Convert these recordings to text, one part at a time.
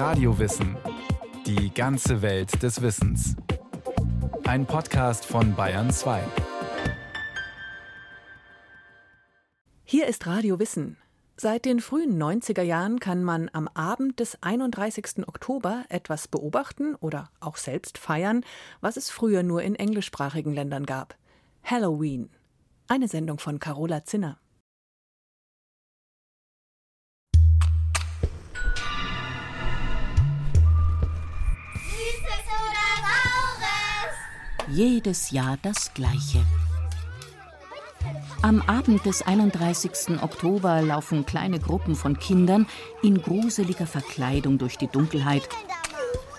Radiowissen. Die ganze Welt des Wissens. Ein Podcast von Bayern 2. Hier ist Radio Wissen. Seit den frühen 90er Jahren kann man am Abend des 31. Oktober etwas beobachten oder auch selbst feiern, was es früher nur in englischsprachigen Ländern gab. Halloween. Eine Sendung von Carola Zinner. Jedes Jahr das Gleiche. Am Abend des 31. Oktober laufen kleine Gruppen von Kindern in gruseliger Verkleidung durch die Dunkelheit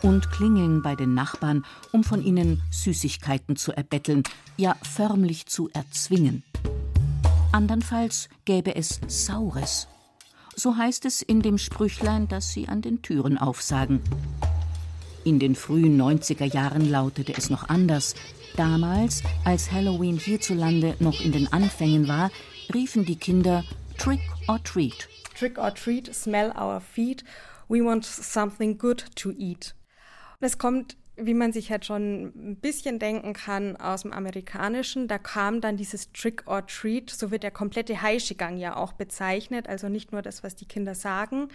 und klingeln bei den Nachbarn, um von ihnen Süßigkeiten zu erbetteln, ja förmlich zu erzwingen. Andernfalls gäbe es Saures. So heißt es in dem Sprüchlein, das sie an den Türen aufsagen. In den frühen 90er Jahren lautete es noch anders. Damals, als Halloween hierzulande noch in den Anfängen war, riefen die Kinder Trick or Treat. Trick or Treat, smell our feet. We want something good to eat. Es kommt wie man sich halt schon ein bisschen denken kann aus dem Amerikanischen, da kam dann dieses Trick or Treat, so wird der komplette Heischigang ja auch bezeichnet, also nicht nur das, was die Kinder sagen,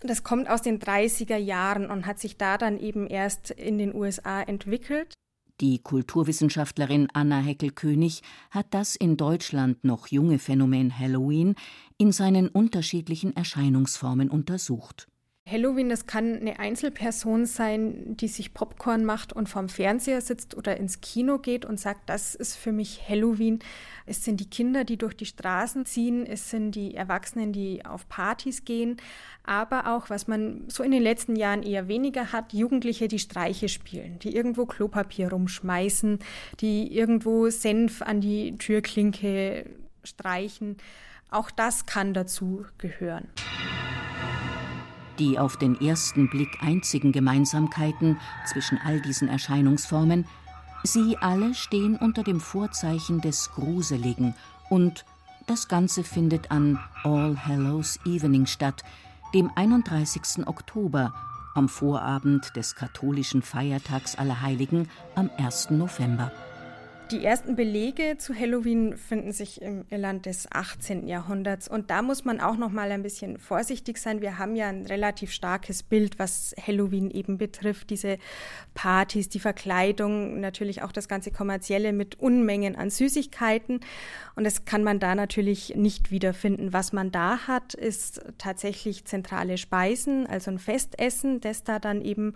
das kommt aus den 30er Jahren und hat sich da dann eben erst in den USA entwickelt. Die Kulturwissenschaftlerin Anna Heckel-König hat das in Deutschland noch junge Phänomen Halloween in seinen unterschiedlichen Erscheinungsformen untersucht. Halloween, das kann eine Einzelperson sein, die sich Popcorn macht und vorm Fernseher sitzt oder ins Kino geht und sagt, das ist für mich Halloween. Es sind die Kinder, die durch die Straßen ziehen, es sind die Erwachsenen, die auf Partys gehen, aber auch, was man so in den letzten Jahren eher weniger hat, Jugendliche, die Streiche spielen, die irgendwo Klopapier rumschmeißen, die irgendwo Senf an die Türklinke streichen. Auch das kann dazu gehören. Die auf den ersten Blick einzigen Gemeinsamkeiten zwischen all diesen Erscheinungsformen, sie alle stehen unter dem Vorzeichen des Gruseligen und das Ganze findet an All Hallows Evening statt, dem 31. Oktober, am Vorabend des katholischen Feiertags Allerheiligen am 1. November. Die ersten Belege zu Halloween finden sich im Irland des 18. Jahrhunderts und da muss man auch noch mal ein bisschen vorsichtig sein. Wir haben ja ein relativ starkes Bild, was Halloween eben betrifft, diese Partys, die Verkleidung, natürlich auch das ganze kommerzielle mit Unmengen an Süßigkeiten und das kann man da natürlich nicht wiederfinden. Was man da hat, ist tatsächlich zentrale Speisen, also ein Festessen, das da dann eben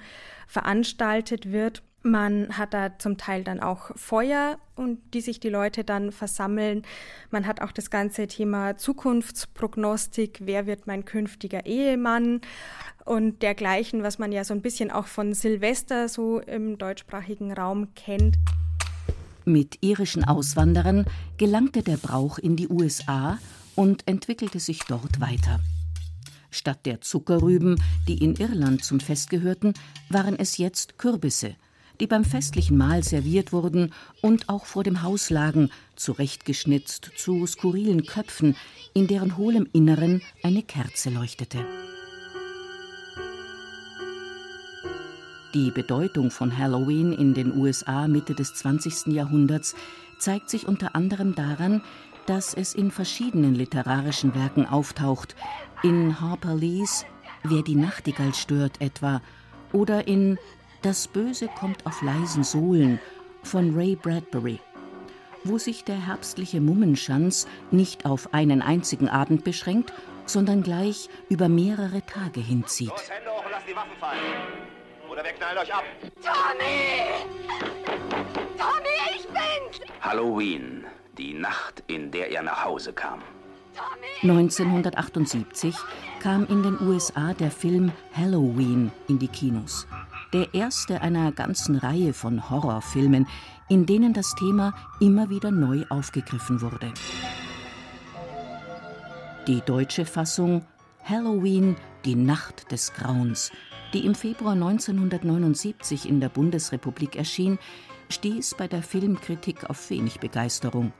veranstaltet wird. Man hat da zum Teil dann auch Feuer und die sich die Leute dann versammeln. Man hat auch das ganze Thema Zukunftsprognostik. Wer wird mein künftiger Ehemann? Und dergleichen, was man ja so ein bisschen auch von Silvester so im deutschsprachigen Raum kennt. Mit irischen Auswanderern gelangte der Brauch in die USA und entwickelte sich dort weiter. Statt der Zuckerrüben, die in Irland zum Fest gehörten, waren es jetzt Kürbisse, die beim festlichen Mahl serviert wurden und auch vor dem Haus lagen, zurechtgeschnitzt zu skurrilen Köpfen, in deren hohlem Inneren eine Kerze leuchtete. Die Bedeutung von Halloween in den USA Mitte des 20. Jahrhunderts zeigt sich unter anderem daran, dass es in verschiedenen literarischen Werken auftaucht, in Harper Lees Wer die Nachtigall stört etwa oder in das Böse kommt auf leisen Sohlen von Ray Bradbury, wo sich der herbstliche Mummenschanz nicht auf einen einzigen Abend beschränkt, sondern gleich über mehrere Tage hinzieht. Los, Hände hoch und lasst die Waffen fallen. Oder wir knallen euch ab. Tommy! Tommy, ich bin's! Halloween, die Nacht, in der er nach Hause kam. 1978 kam in den USA der Film Halloween in die Kinos der erste einer ganzen Reihe von Horrorfilmen, in denen das Thema immer wieder neu aufgegriffen wurde. Die deutsche Fassung Halloween, die Nacht des Grauens, die im Februar 1979 in der Bundesrepublik erschien, stieß bei der Filmkritik auf wenig Begeisterung.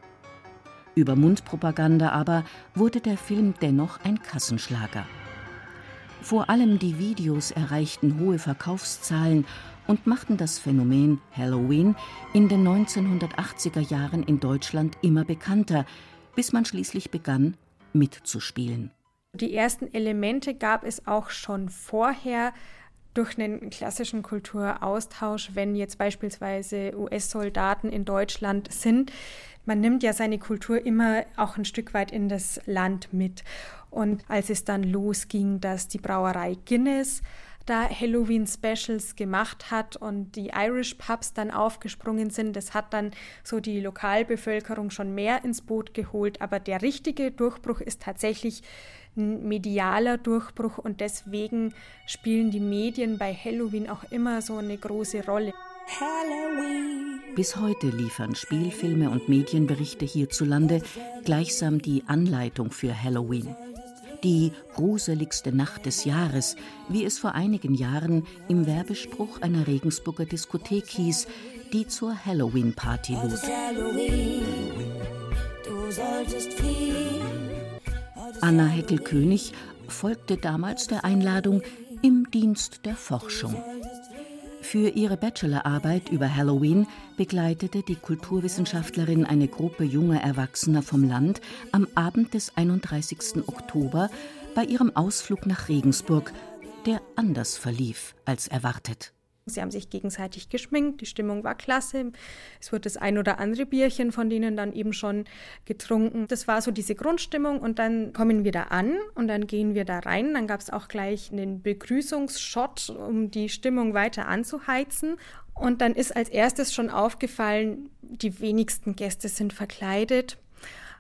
Über Mundpropaganda aber wurde der Film dennoch ein Kassenschlager. Vor allem die Videos erreichten hohe Verkaufszahlen und machten das Phänomen Halloween in den 1980er Jahren in Deutschland immer bekannter, bis man schließlich begann, mitzuspielen. Die ersten Elemente gab es auch schon vorher durch einen klassischen Kulturaustausch, wenn jetzt beispielsweise US-Soldaten in Deutschland sind. Man nimmt ja seine Kultur immer auch ein Stück weit in das Land mit. Und als es dann losging, dass die Brauerei Guinness da Halloween-Specials gemacht hat und die Irish Pubs dann aufgesprungen sind. Das hat dann so die Lokalbevölkerung schon mehr ins Boot geholt. Aber der richtige Durchbruch ist tatsächlich ein medialer Durchbruch und deswegen spielen die Medien bei Halloween auch immer so eine große Rolle. Halloween. Bis heute liefern Spielfilme und Medienberichte hierzulande gleichsam die Anleitung für Halloween die gruseligste Nacht des Jahres, wie es vor einigen Jahren im Werbespruch einer Regensburger Diskothek hieß, die zur Halloween-Party lud. Anna Heckel-König folgte damals der Einladung im Dienst der Forschung. Für ihre Bachelorarbeit über Halloween begleitete die Kulturwissenschaftlerin eine Gruppe junger Erwachsener vom Land am Abend des 31. Oktober bei ihrem Ausflug nach Regensburg, der anders verlief als erwartet. Sie haben sich gegenseitig geschminkt, die Stimmung war klasse. Es wurde das ein oder andere Bierchen von denen dann eben schon getrunken. Das war so diese Grundstimmung und dann kommen wir da an und dann gehen wir da rein. Dann gab es auch gleich einen Begrüßungsshot, um die Stimmung weiter anzuheizen. Und dann ist als erstes schon aufgefallen, die wenigsten Gäste sind verkleidet.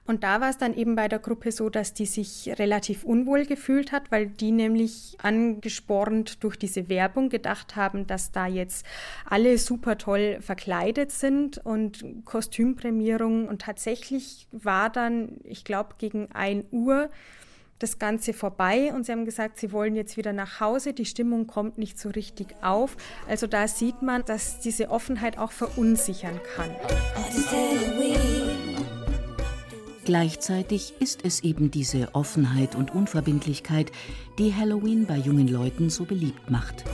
Und da war es dann eben bei der Gruppe so, dass die sich relativ unwohl gefühlt hat, weil die nämlich angespornt durch diese Werbung gedacht haben, dass da jetzt alle super toll verkleidet sind und Kostümprämierung. Und tatsächlich war dann, ich glaube, gegen ein Uhr das Ganze vorbei und sie haben gesagt, sie wollen jetzt wieder nach Hause, die Stimmung kommt nicht so richtig auf. Also da sieht man, dass diese Offenheit auch verunsichern kann. Gleichzeitig ist es eben diese Offenheit und Unverbindlichkeit, die Halloween bei jungen Leuten so beliebt macht.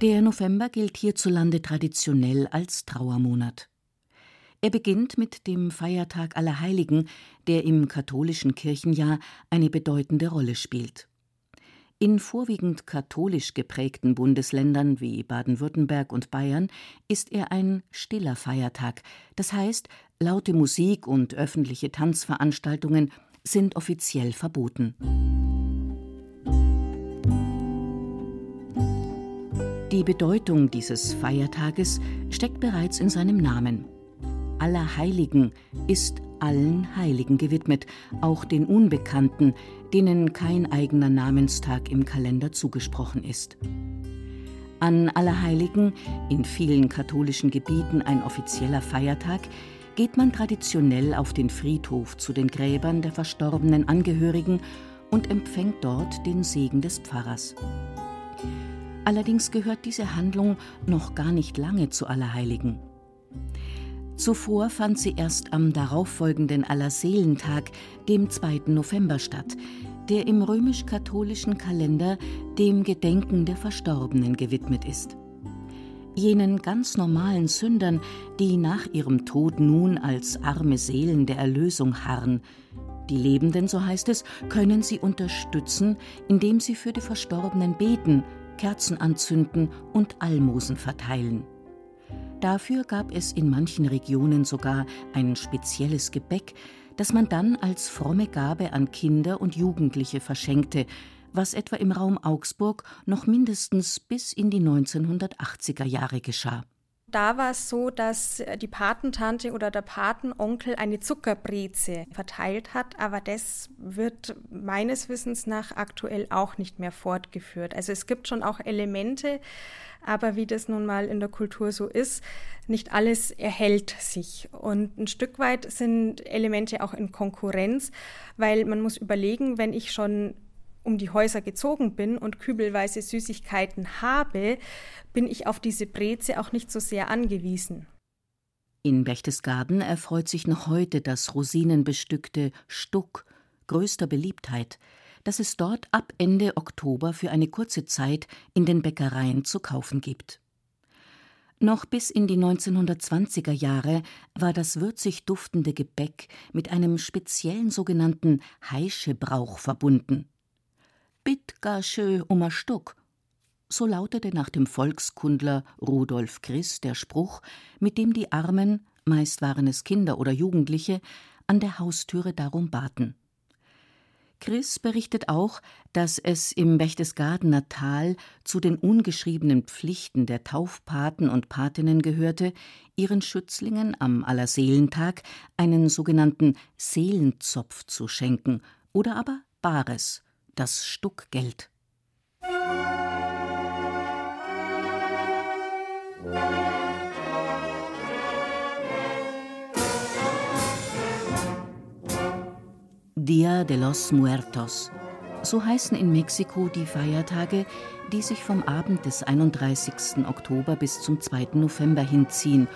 Der November gilt hierzulande traditionell als Trauermonat. Er beginnt mit dem Feiertag Allerheiligen, der im katholischen Kirchenjahr eine bedeutende Rolle spielt. In vorwiegend katholisch geprägten Bundesländern wie Baden-Württemberg und Bayern ist er ein stiller Feiertag, das heißt, laute Musik und öffentliche Tanzveranstaltungen sind offiziell verboten. Die Bedeutung dieses Feiertages steckt bereits in seinem Namen. Allerheiligen ist allen Heiligen gewidmet, auch den Unbekannten, denen kein eigener Namenstag im Kalender zugesprochen ist. An Allerheiligen, in vielen katholischen Gebieten ein offizieller Feiertag, geht man traditionell auf den Friedhof zu den Gräbern der verstorbenen Angehörigen und empfängt dort den Segen des Pfarrers. Allerdings gehört diese Handlung noch gar nicht lange zu Allerheiligen. Zuvor fand sie erst am darauffolgenden Allerseelentag, dem 2. November, statt, der im römisch-katholischen Kalender dem Gedenken der Verstorbenen gewidmet ist. Jenen ganz normalen Sündern, die nach ihrem Tod nun als arme Seelen der Erlösung harren. Die Lebenden, so heißt es, können sie unterstützen, indem sie für die Verstorbenen beten, Kerzen anzünden und Almosen verteilen. Dafür gab es in manchen Regionen sogar ein spezielles Gebäck, das man dann als fromme Gabe an Kinder und Jugendliche verschenkte, was etwa im Raum Augsburg noch mindestens bis in die 1980er Jahre geschah. Da war es so, dass die Patentante oder der Patenonkel eine Zuckerbreze verteilt hat, aber das wird meines Wissens nach aktuell auch nicht mehr fortgeführt. Also es gibt schon auch Elemente, aber wie das nun mal in der Kultur so ist, nicht alles erhält sich. Und ein Stück weit sind Elemente auch in Konkurrenz, weil man muss überlegen, wenn ich schon um die Häuser gezogen bin und kübelweise Süßigkeiten habe, bin ich auf diese Breze auch nicht so sehr angewiesen. In Berchtesgaden erfreut sich noch heute das rosinenbestückte Stuck größter Beliebtheit, das es dort ab Ende Oktober für eine kurze Zeit in den Bäckereien zu kaufen gibt. Noch bis in die 1920er Jahre war das würzig duftende Gebäck mit einem speziellen sogenannten Heischebrauch verbunden. Bitt gar schö um a Stuck. So lautete nach dem Volkskundler Rudolf Christ der Spruch, mit dem die Armen, meist waren es Kinder oder Jugendliche, an der Haustüre darum baten. Chris berichtet auch, dass es im Berchtesgadener Tal zu den ungeschriebenen Pflichten der Taufpaten und Patinnen gehörte, ihren Schützlingen am Allerseelentag einen sogenannten Seelenzopf zu schenken oder aber Bares, das Stuckgeld. Dia de los Muertos. So heißen in Mexiko die Feiertage, die sich vom Abend des 31. Oktober bis zum 2. November hinziehen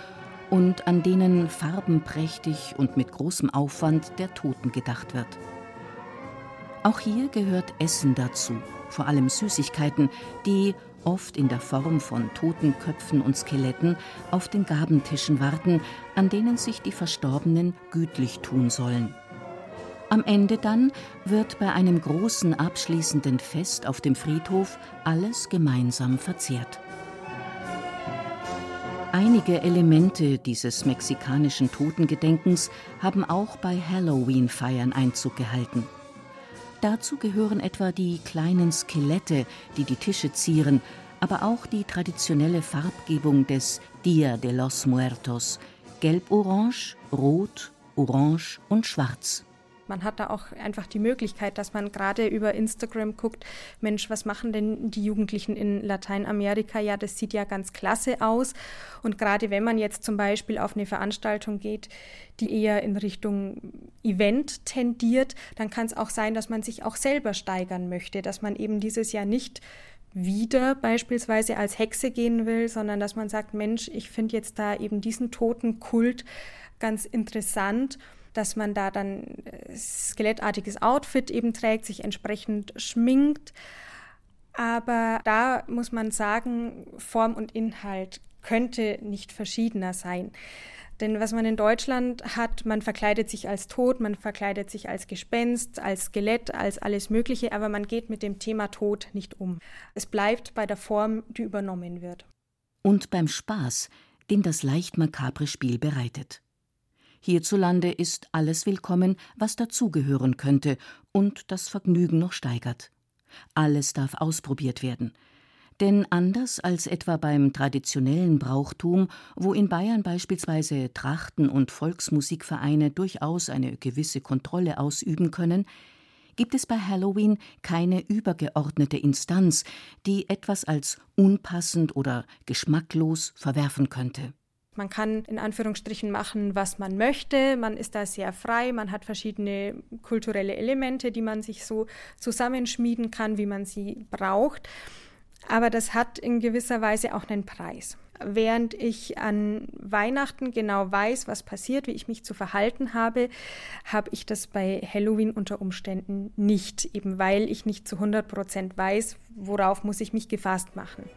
und an denen farbenprächtig und mit großem Aufwand der Toten gedacht wird. Auch hier gehört Essen dazu, vor allem Süßigkeiten, die, oft in der Form von toten Köpfen und Skeletten, auf den Gabentischen warten, an denen sich die Verstorbenen gütlich tun sollen. Am Ende dann wird bei einem großen abschließenden Fest auf dem Friedhof alles gemeinsam verzehrt. Einige Elemente dieses mexikanischen Totengedenkens haben auch bei Halloween-Feiern Einzug gehalten. Dazu gehören etwa die kleinen Skelette, die die Tische zieren, aber auch die traditionelle Farbgebung des Dia de los Muertos: gelb-orange, rot, orange und schwarz. Man hat da auch einfach die Möglichkeit, dass man gerade über Instagram guckt, Mensch, was machen denn die Jugendlichen in Lateinamerika? Ja, das sieht ja ganz klasse aus. Und gerade wenn man jetzt zum Beispiel auf eine Veranstaltung geht, die eher in Richtung Event tendiert, dann kann es auch sein, dass man sich auch selber steigern möchte, dass man eben dieses Jahr nicht wieder beispielsweise als Hexe gehen will, sondern dass man sagt, Mensch, ich finde jetzt da eben diesen Totenkult ganz interessant dass man da dann äh, skelettartiges Outfit eben trägt, sich entsprechend schminkt. Aber da muss man sagen, Form und Inhalt könnte nicht verschiedener sein. Denn was man in Deutschland hat, man verkleidet sich als Tod, man verkleidet sich als Gespenst, als Skelett, als alles Mögliche, aber man geht mit dem Thema Tod nicht um. Es bleibt bei der Form, die übernommen wird. Und beim Spaß, den das leicht makabre Spiel bereitet. Hierzulande ist alles willkommen, was dazugehören könnte und das Vergnügen noch steigert. Alles darf ausprobiert werden. Denn anders als etwa beim traditionellen Brauchtum, wo in Bayern beispielsweise Trachten- und Volksmusikvereine durchaus eine gewisse Kontrolle ausüben können, gibt es bei Halloween keine übergeordnete Instanz, die etwas als unpassend oder geschmacklos verwerfen könnte. Man kann in Anführungsstrichen machen, was man möchte. Man ist da sehr frei. Man hat verschiedene kulturelle Elemente, die man sich so zusammenschmieden kann, wie man sie braucht. Aber das hat in gewisser Weise auch einen Preis. Während ich an Weihnachten genau weiß, was passiert, wie ich mich zu verhalten habe, habe ich das bei Halloween unter Umständen nicht, eben weil ich nicht zu 100 Prozent weiß, worauf muss ich mich gefasst machen.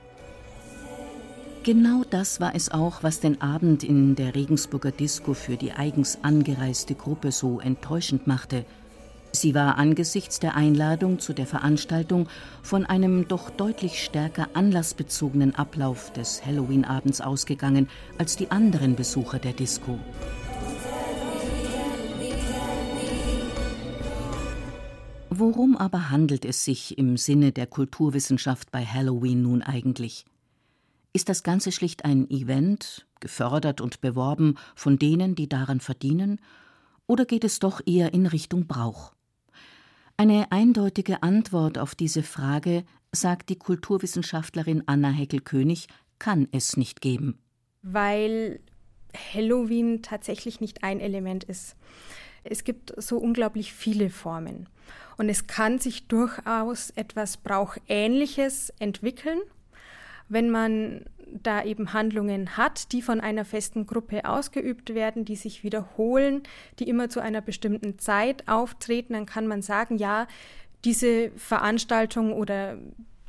Genau das war es auch, was den Abend in der Regensburger Disco für die eigens angereiste Gruppe so enttäuschend machte. Sie war angesichts der Einladung zu der Veranstaltung von einem doch deutlich stärker anlassbezogenen Ablauf des Halloween-Abends ausgegangen als die anderen Besucher der Disco. Worum aber handelt es sich im Sinne der Kulturwissenschaft bei Halloween nun eigentlich? Ist das Ganze schlicht ein Event, gefördert und beworben von denen, die daran verdienen, oder geht es doch eher in Richtung Brauch? Eine eindeutige Antwort auf diese Frage, sagt die Kulturwissenschaftlerin Anna Heckel-König, kann es nicht geben. Weil Halloween tatsächlich nicht ein Element ist. Es gibt so unglaublich viele Formen. Und es kann sich durchaus etwas Brauchähnliches entwickeln wenn man da eben Handlungen hat, die von einer festen Gruppe ausgeübt werden, die sich wiederholen, die immer zu einer bestimmten Zeit auftreten, dann kann man sagen, ja, diese Veranstaltung oder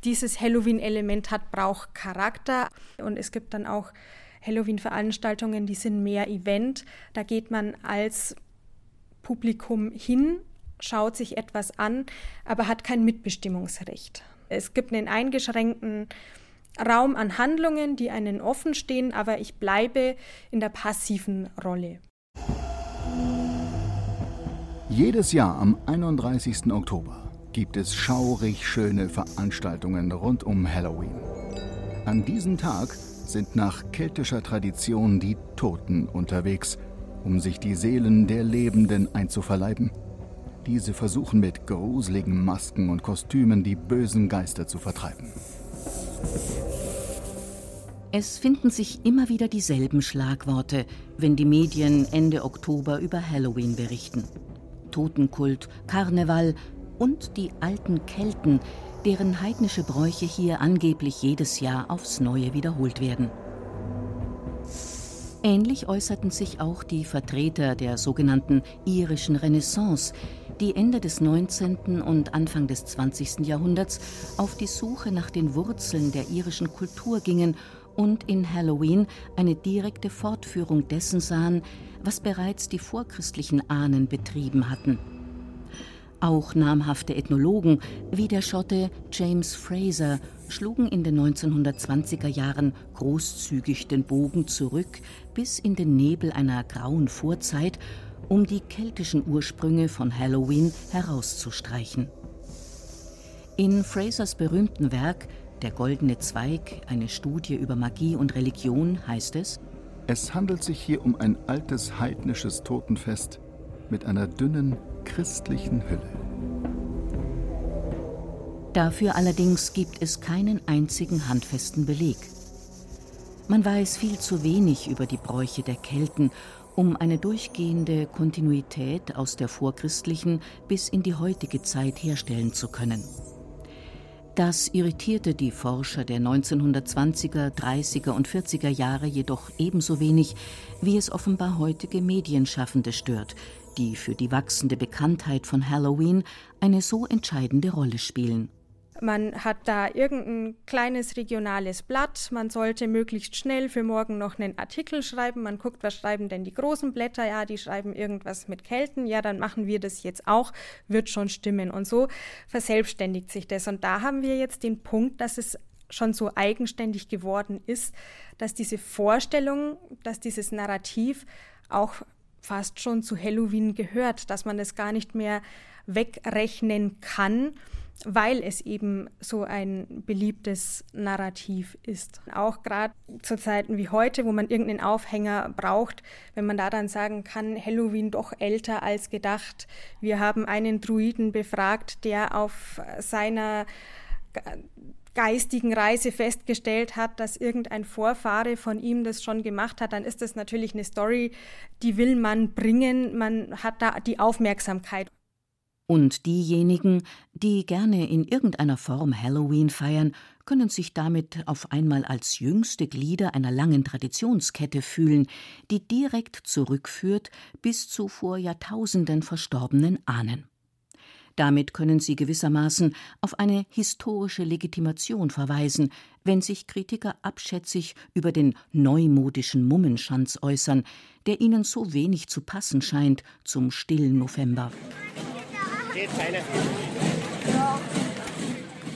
dieses Halloween-Element hat, braucht Charakter. Und es gibt dann auch Halloween-Veranstaltungen, die sind mehr Event. Da geht man als Publikum hin, schaut sich etwas an, aber hat kein Mitbestimmungsrecht. Es gibt einen eingeschränkten Raum an Handlungen, die einen offen stehen, aber ich bleibe in der passiven Rolle. Jedes Jahr am 31. Oktober gibt es schaurig schöne Veranstaltungen rund um Halloween. An diesem Tag sind nach keltischer Tradition die Toten unterwegs, um sich die Seelen der Lebenden einzuverleiben. Diese versuchen mit gruseligen Masken und Kostümen die bösen Geister zu vertreiben. Es finden sich immer wieder dieselben Schlagworte, wenn die Medien Ende Oktober über Halloween berichten. Totenkult, Karneval, und die alten Kelten, deren heidnische Bräuche hier angeblich jedes Jahr aufs Neue wiederholt werden. Ähnlich äußerten sich auch die Vertreter der sogenannten irischen Renaissance, die Ende des 19. und Anfang des 20. Jahrhunderts auf die Suche nach den Wurzeln der irischen Kultur gingen und in Halloween eine direkte Fortführung dessen sahen, was bereits die vorchristlichen Ahnen betrieben hatten – auch namhafte Ethnologen wie der Schotte James Fraser schlugen in den 1920er Jahren großzügig den Bogen zurück bis in den Nebel einer grauen Vorzeit, um die keltischen Ursprünge von Halloween herauszustreichen. In Frasers berühmten Werk Der goldene Zweig, eine Studie über Magie und Religion heißt es, es handelt sich hier um ein altes heidnisches Totenfest mit einer dünnen, christlichen Hülle. Dafür allerdings gibt es keinen einzigen handfesten Beleg. Man weiß viel zu wenig über die Bräuche der Kelten, um eine durchgehende Kontinuität aus der vorchristlichen bis in die heutige Zeit herstellen zu können. Das irritierte die Forscher der 1920er, 30er und 40er Jahre jedoch ebenso wenig, wie es offenbar heutige Medienschaffende stört, die für die wachsende Bekanntheit von Halloween eine so entscheidende Rolle spielen. Man hat da irgendein kleines regionales Blatt. Man sollte möglichst schnell für morgen noch einen Artikel schreiben. Man guckt, was schreiben denn die großen Blätter? Ja, die schreiben irgendwas mit Kelten. Ja, dann machen wir das jetzt auch. Wird schon stimmen. Und so verselbstständigt sich das. Und da haben wir jetzt den Punkt, dass es schon so eigenständig geworden ist, dass diese Vorstellung, dass dieses Narrativ auch fast schon zu Halloween gehört, dass man es gar nicht mehr wegrechnen kann, weil es eben so ein beliebtes Narrativ ist. Auch gerade zu Zeiten wie heute, wo man irgendeinen Aufhänger braucht, wenn man da dann sagen kann, Halloween doch älter als gedacht. Wir haben einen Druiden befragt, der auf seiner geistigen Reise festgestellt hat, dass irgendein Vorfahre von ihm das schon gemacht hat, dann ist das natürlich eine Story, die will man bringen, man hat da die Aufmerksamkeit. Und diejenigen, die gerne in irgendeiner Form Halloween feiern, können sich damit auf einmal als jüngste Glieder einer langen Traditionskette fühlen, die direkt zurückführt bis zu vor Jahrtausenden verstorbenen Ahnen. Damit können sie gewissermaßen auf eine historische Legitimation verweisen, wenn sich Kritiker abschätzig über den neumodischen Mummenschanz äußern, der ihnen so wenig zu passen scheint zum stillen November.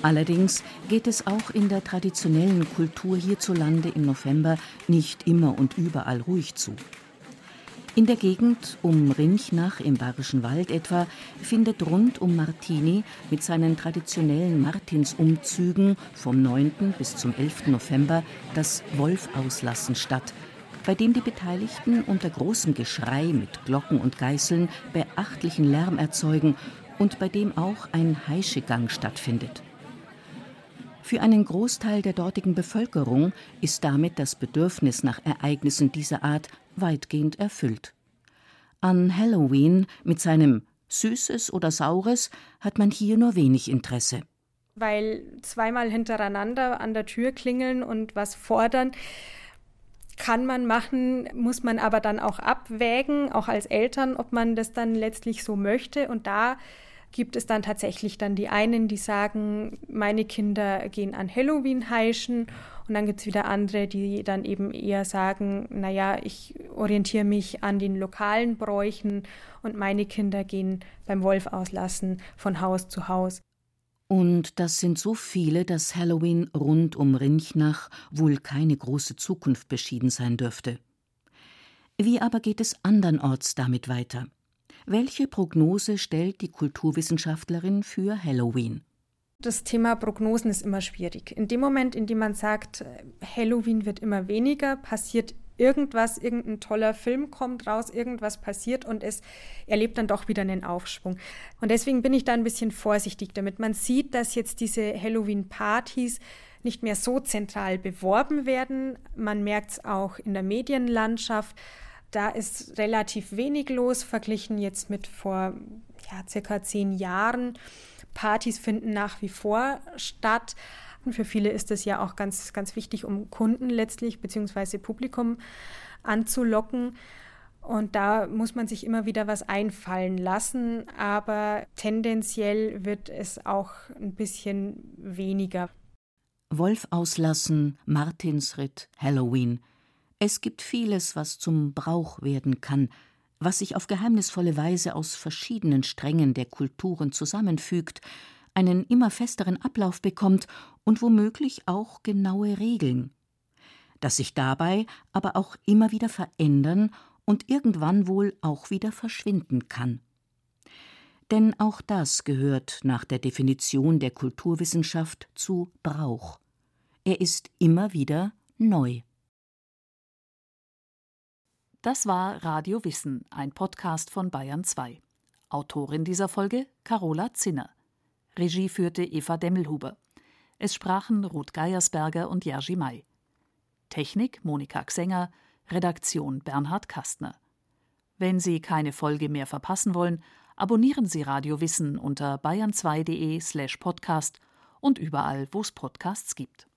Allerdings geht es auch in der traditionellen Kultur hierzulande im November nicht immer und überall ruhig zu. In der Gegend um Rinchnach im Bayerischen Wald etwa findet rund um Martini mit seinen traditionellen Martinsumzügen vom 9. bis zum 11. November das Wolfauslassen statt, bei dem die Beteiligten unter großem Geschrei mit Glocken und Geißeln beachtlichen Lärm erzeugen und bei dem auch ein Heischegang stattfindet. Für einen Großteil der dortigen Bevölkerung ist damit das Bedürfnis nach Ereignissen dieser Art weitgehend erfüllt. An Halloween mit seinem Süßes oder Saures hat man hier nur wenig Interesse. Weil zweimal hintereinander an der Tür klingeln und was fordern, kann man machen, muss man aber dann auch abwägen, auch als Eltern, ob man das dann letztlich so möchte. Und da gibt es dann tatsächlich dann die einen, die sagen, meine Kinder gehen an Halloween heischen und dann gibt es wieder andere, die dann eben eher sagen, naja, ich orientiere mich an den lokalen Bräuchen und meine Kinder gehen beim Wolf auslassen von Haus zu Haus. Und das sind so viele, dass Halloween rund um Rinchnach wohl keine große Zukunft beschieden sein dürfte. Wie aber geht es andernorts damit weiter? Welche Prognose stellt die Kulturwissenschaftlerin für Halloween? Das Thema Prognosen ist immer schwierig. In dem Moment, in dem man sagt, Halloween wird immer weniger, passiert irgendwas, irgendein toller Film kommt raus, irgendwas passiert und es erlebt dann doch wieder einen Aufschwung. Und deswegen bin ich da ein bisschen vorsichtig damit. Man sieht, dass jetzt diese Halloween-Partys nicht mehr so zentral beworben werden. Man merkt es auch in der Medienlandschaft. Da ist relativ wenig los, verglichen jetzt mit vor ja, circa zehn Jahren. Partys finden nach wie vor statt. Und für viele ist es ja auch ganz, ganz wichtig, um Kunden letztlich beziehungsweise Publikum anzulocken. Und da muss man sich immer wieder was einfallen lassen, aber tendenziell wird es auch ein bisschen weniger. Wolf auslassen, Martinsritt, Halloween. Es gibt vieles, was zum Brauch werden kann, was sich auf geheimnisvolle Weise aus verschiedenen Strängen der Kulturen zusammenfügt, einen immer festeren Ablauf bekommt und womöglich auch genaue Regeln, das sich dabei aber auch immer wieder verändern und irgendwann wohl auch wieder verschwinden kann. Denn auch das gehört nach der Definition der Kulturwissenschaft zu Brauch. Er ist immer wieder neu. Das war Radio Wissen, ein Podcast von Bayern 2. Autorin dieser Folge Carola Zinner. Regie führte Eva Demmelhuber. Es sprachen Ruth Geiersberger und Jerzy May. Technik Monika Xenger, Redaktion Bernhard Kastner. Wenn Sie keine Folge mehr verpassen wollen, abonnieren Sie Radio Wissen unter bayern2.de slash podcast und überall, wo es Podcasts gibt.